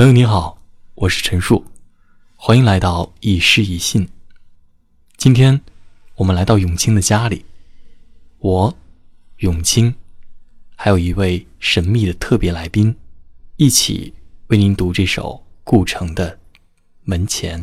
朋友你好，我是陈树，欢迎来到一诗一信。今天我们来到永清的家里，我永清还有一位神秘的特别来宾，一起为您读这首顾城的《门前》。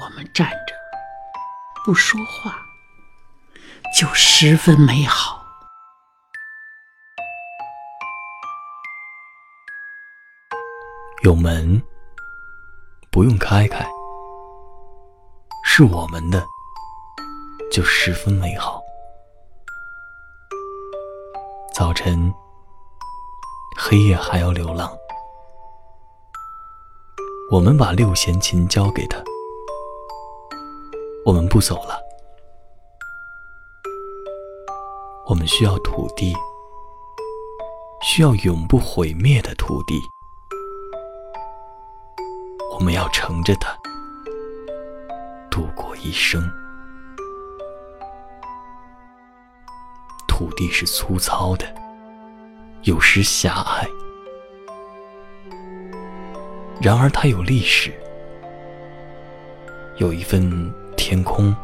我们站着不说话，就十分美好。有门不用开开，是我们的，就十分美好。早晨，黑夜还要流浪，我们把六弦琴交给他。我们不走了，我们需要土地，需要永不毁灭的土地。我们要乘着它度过一生。土地是粗糙的，有时狭隘，然而它有历史，有一份。天空，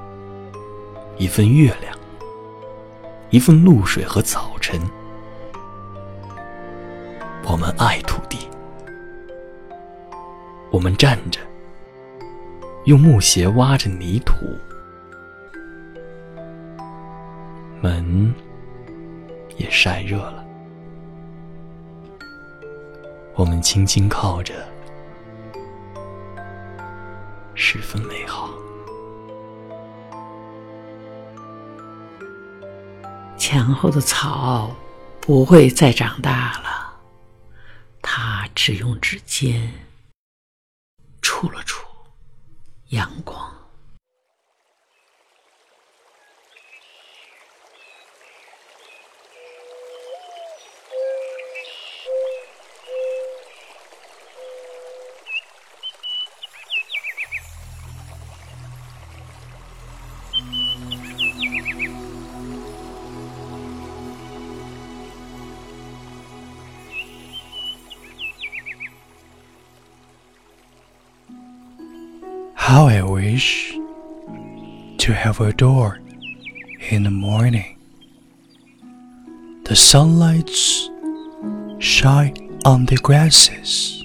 一份月亮，一份露水和早晨。我们爱土地，我们站着，用木鞋挖着泥土。门也晒热了，我们轻轻靠着，十分美好。墙后的草不会再长大了，他只用指尖触了触阳光。How I wish to have a door in the morning. The sunlights shine on the grasses.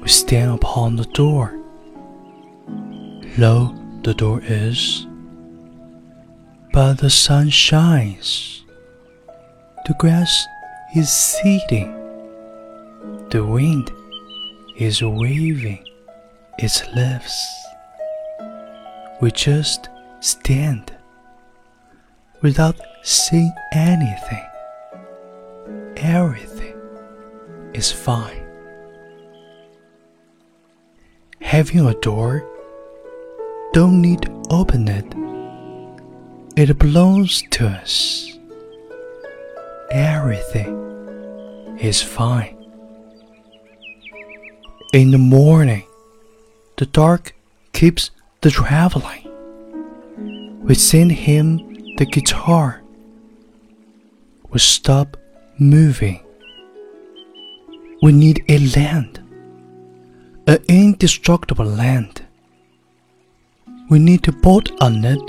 We stand upon the door. Low the door is, but the sun shines. The grass is seeding. The wind is waving its lips. We just stand without seeing anything. Everything is fine. Having a door, don't need to open it. It belongs to us. Everything is fine. In the morning, the dark keeps the traveling. We send him the guitar. We stop moving. We need a land, an indestructible land. We need to build on it,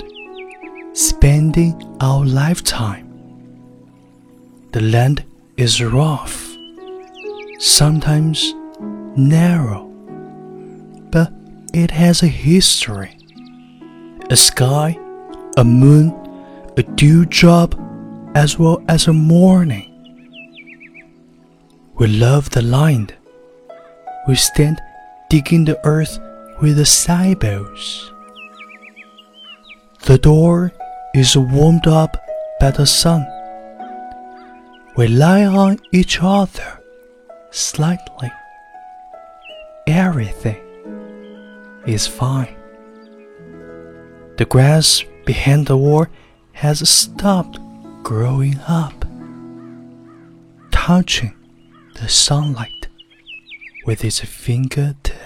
spending our lifetime. The land is rough, sometimes narrow it has a history. A sky, a moon, a dewdrop, as well as a morning. We love the land. We stand digging the earth with the sabots. The door is warmed up by the sun. We lie on each other slightly. Everything is fine. The grass behind the wall has stopped growing up, touching the sunlight with its fingertips.